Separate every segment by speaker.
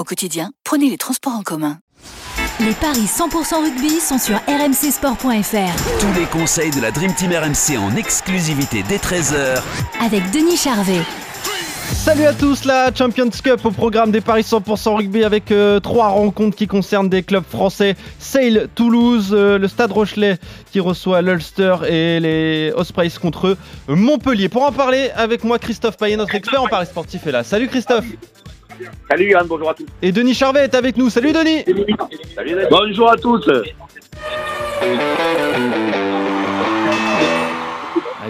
Speaker 1: Au quotidien, prenez les transports en commun.
Speaker 2: Les paris 100% rugby sont sur rmcsport.fr.
Speaker 3: Tous les conseils de la Dream Team RMC en exclusivité dès 13h
Speaker 2: avec Denis Charvet.
Speaker 4: Salut à tous, la Champions Cup au programme des Paris 100% rugby avec euh, trois rencontres qui concernent des clubs français. Sale Toulouse, euh, le Stade Rochelet qui reçoit l'Ulster et les Ospreys contre Montpellier. Pour en parler avec moi, Christophe Payet, notre expert en Paris sportif est là. Salut Christophe
Speaker 5: Salut Yann, bonjour à tous.
Speaker 4: Et Denis Charvet est avec nous. Salut Denis
Speaker 5: Salut Denis. Bonjour à tous.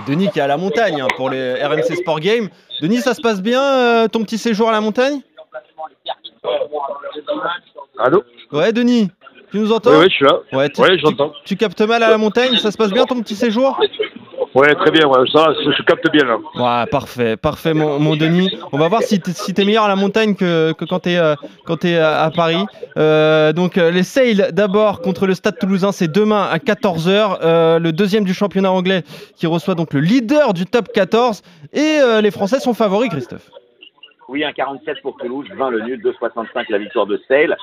Speaker 4: Denis qui est à la montagne hein, pour les RMC Sport Game. Denis, ça se passe bien euh, ton petit séjour à la montagne?
Speaker 5: Allô?
Speaker 4: Ouais Denis, tu nous entends?
Speaker 5: Oui, oui, je suis là.
Speaker 4: Ouais,
Speaker 5: Ouais, j'entends.
Speaker 4: tu captes mal à la montagne, ça se passe bien ton petit séjour?
Speaker 5: Ouais, très bien, ouais, ça, je, je capte bien là.
Speaker 4: Ouais, parfait, parfait, mon, mon Denis. On va voir si t'es si meilleur à la montagne que, que quand t'es euh, à, à Paris. Euh, donc euh, les Sales d'abord contre le Stade Toulousain, c'est demain à 14h. Euh, le deuxième du championnat anglais qui reçoit donc le leader du top 14 et euh, les Français sont favoris, Christophe.
Speaker 6: Oui, un 47 pour Toulouse, 20 le nul, 2,65 la victoire de Sale,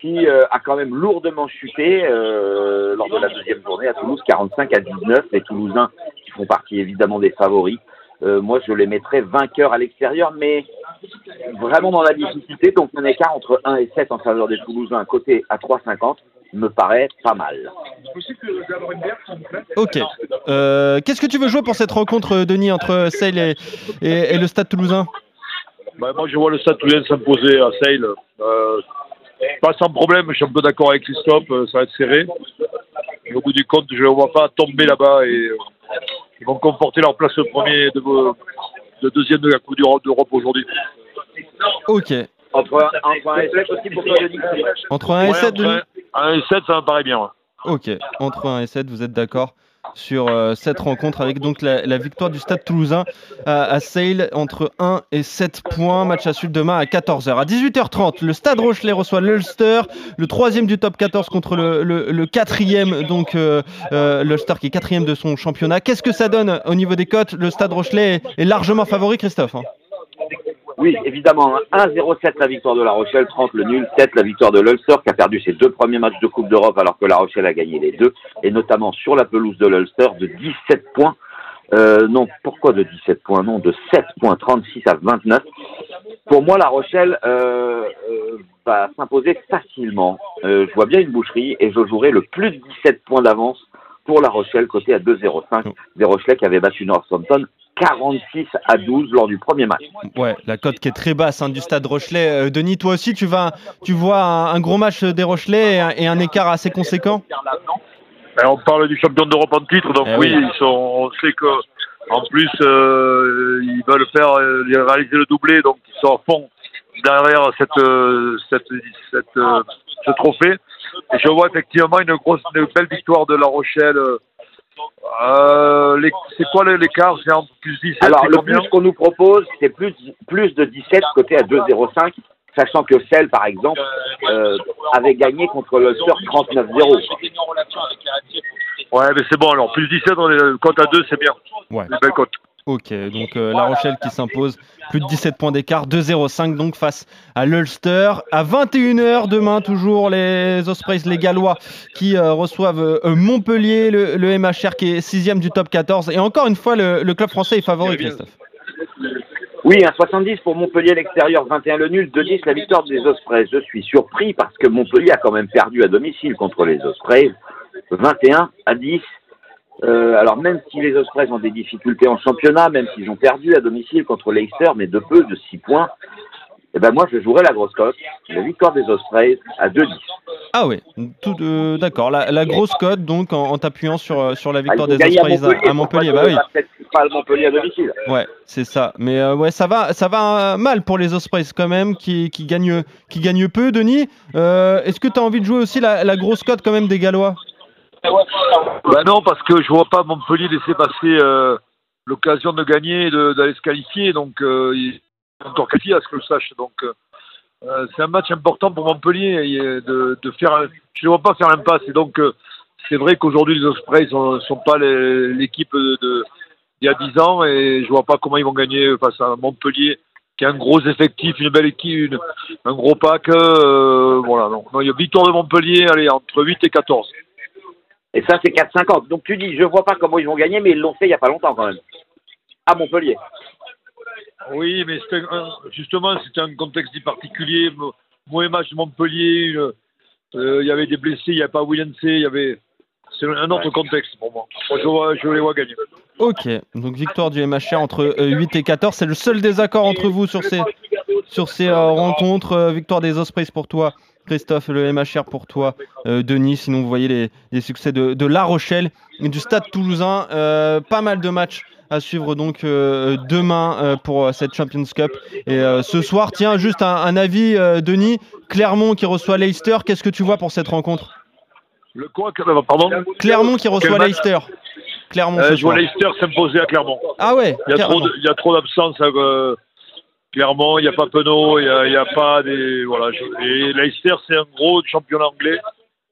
Speaker 6: qui euh, a quand même lourdement chuté euh, lors de la deuxième journée à Toulouse, 45 à 19. Les Toulousains qui font partie évidemment des favoris. Euh, moi, je les mettrais vainqueurs à l'extérieur, mais vraiment dans la difficulté. Donc, un écart entre 1 et 7 en faveur des Toulousains, côté à 3,50, me paraît pas mal.
Speaker 4: Ok. Euh, Qu'est-ce que tu veux jouer pour cette rencontre, Denis, entre Sale et, et- et le Stade Toulousain?
Speaker 5: Bah, moi, je vois le Stade Toulousain s'imposer à Sale. Euh, pas sans problème, je suis un peu d'accord avec Christophe, ça va être serré. Et au bout du compte, je ne les vois pas tomber là-bas et ils vont conforter leur place premier de, de deuxième de la Coupe d'Europe d'Europe aujourd'hui.
Speaker 4: Ok.
Speaker 6: Entre, entre 1 et 7 aussi pour toi, Denis
Speaker 4: Entre 1 et
Speaker 5: Ouais,
Speaker 4: 7,
Speaker 5: entre
Speaker 4: Denis
Speaker 5: un- un et 7, ça me paraît bien. ouais.
Speaker 4: Ok, entre 1 et 7, vous êtes d'accord sur euh, cette rencontre avec donc la, victoire du Stade Toulousain à, à Sale entre 1 et 7 points. Match à suivre demain à 14h. À 18h30, le Stade Rochelet reçoit l'Ulster, le troisième du top 14 contre le, quatrième, donc euh, euh, l'Ulster qui est quatrième de son championnat. Qu'est-ce que ça donne au niveau des cotes? Le Stade Rochelet est, est largement favori, Christophe. hein.
Speaker 6: Oui, évidemment. hein. 1-0-7 la victoire de La Rochelle, 30 le nul, 7 la victoire de l'Ulster qui a perdu ses deux premiers matchs de Coupe d'Europe alors que La Rochelle a gagné les deux, et notamment sur la pelouse de l'Ulster de 17 points. Euh, non, pourquoi de 17 points? Non, de 7 points, 36 à 29. Pour moi, La Rochelle euh, euh, va s'imposer facilement. Euh, je vois bien une boucherie et je jouerai le plus de 17 points d'avance pour La Rochelle, côté à 2-0-5. Des Rochelais qui avaient battu Northampton 46 à 12 lors du premier match.
Speaker 4: Ouais, la cote qui est très basse hein, du Stade Rochelet. Euh, Denis, toi aussi, tu, vas, tu vois un, un gros match des Rochelais et un, et un écart assez conséquent
Speaker 5: Ben, on parle du champion d'Europe en titre, donc
Speaker 4: Eh
Speaker 5: oui,
Speaker 4: oui.
Speaker 5: ils sont, on sait que en plus euh, ils veulent faire euh, réaliser le doublé, donc ils sont à fond derrière cette, euh, cette, cette, euh, ce trophée. Et je vois effectivement une grosse, une belle victoire de La Rochelle. Euh, les- c'est quoi l'écart C'est en plus 17
Speaker 6: Alors, le plus qu'on nous propose, c'est plus, plus de 17 côté à 2,05, sachant que Celle, par exemple, euh, avait gagné contre le Sur 39-0.
Speaker 5: Ouais, mais c'est bon alors. Plus 17, on est cote à 2, c'est bien.
Speaker 4: Ouais.
Speaker 5: Une belle cote.
Speaker 4: Ok, donc euh, La Rochelle qui s'impose, plus de 17 points d'écart, 2-0-5 donc face à l'Ulster. À 21h demain, toujours les Ospreys, les Gallois qui euh, reçoivent euh, Montpellier, le, le MHR qui est sixième du top 14. Et encore une fois, le, le club français est favori, Christophe.
Speaker 6: Oui, un 70 pour Montpellier à l'extérieur, 21 le nul, 2-10 la victoire des Ospreys. Je suis surpris parce que Montpellier a quand même perdu à domicile contre les Ospreys, 21 à 10. Euh, alors même si les Ospreys ont des difficultés en championnat, même s'ils ont perdu à domicile contre Leicester, mais de peu, de 6 points, eh ben moi je jouerai la grosse cote, la victoire des Ospreys à 2-10.
Speaker 4: Ah oui, tout euh, d'accord. La, la grosse cote donc en, en t'appuyant sur, euh, sur la
Speaker 6: Ah,
Speaker 4: victoire
Speaker 6: ont
Speaker 4: des Ospreys à- à Montpellier. Bah oui.
Speaker 6: pas le Montpellier à domicile.
Speaker 4: Ouais, c'est ça. Mais euh, ouais, ça va, ça va mal pour les Ospreys quand même, qui, qui gagnent, qui gagnent peu. Denis, est-ce que tu as envie de jouer aussi la, la grosse cote quand même des Gallois?
Speaker 5: Ben non, parce que je vois pas Montpellier laisser passer euh, l'occasion de gagner et d'aller se qualifier. Donc, euh, il est encore à ce que je sache. Donc, euh, euh, c'est un match important pour Montpellier de, de faire. Je ne vois pas faire l'impasse. Et donc, c'est vrai qu'aujourd'hui, les Ospreys ne sont, pas l'équipe de, d'il y a 10 ans et je vois pas comment ils vont gagner face à Montpellier qui a un gros effectif, une belle équipe, une- un gros pack. voilà. Donc, non, il y a victoire de Montpellier, allez, entre 8 et 14.
Speaker 6: Et ça, c'est 4,50. Donc tu dis, je vois pas comment ils vont gagner, mais ils l'ont fait il y a pas longtemps quand même. À Montpellier.
Speaker 5: Oui, mais c'était un- justement, c'était un contexte dit particulier. Mo- Mauvais match de Montpellier, euh, il y avait des blessés, il n'y avait pas William C, il y avait. C'est un autre contexte pour moi. Moi, je, vois- je les vois gagner.
Speaker 4: Ok, donc victoire du MHR entre euh, 8 et 14. C'est le seul désaccord entre vous sur ces, sur ces euh, rencontres. Euh, victoire des Ospreys pour toi, Christophe, le MHR pour toi, euh, Denis. Sinon, vous voyez les, les succès de, de La Rochelle et du Stade Toulousain. Euh, pas mal de matchs à suivre donc euh, demain pour cette Champions Cup. Et ce soir, tiens, juste un, un avis, Denis. Clermont qui reçoit Leicester. Qu'est-ce que tu vois pour cette rencontre?
Speaker 5: Le quoi? Pardon?
Speaker 4: Clermont qui reçoit Leicester. Clermont ce
Speaker 5: Je vois
Speaker 4: soir.
Speaker 5: Leicester s'imposer à Clermont.
Speaker 4: Ah ouais,
Speaker 5: Il y a trop,
Speaker 4: carrément.
Speaker 5: de- il y a trop d'absence. Clermont, il n'y a pas Penaud, il n'y a, il y a pas des. Voilà. je- et Leicester, c'est un gros championnat anglais.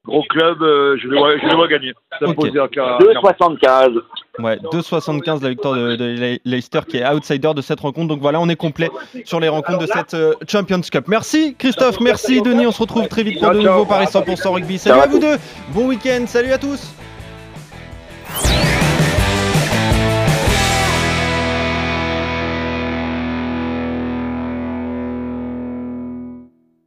Speaker 5: Gros club, euh, je, les vois, je les vois gagner. Clermont.
Speaker 6: 2,75.
Speaker 4: Ouais, 2,75 la victoire de, de Le- Leicester qui est outsider de cette rencontre. Donc voilà, on est complet sur les rencontres de cette euh, Champions Cup. Merci Christophe, merci Denis. On se retrouve très vite pour de nouveaux Paris 100% rugby. Salut à vous deux. Bon week-end. Salut à tous.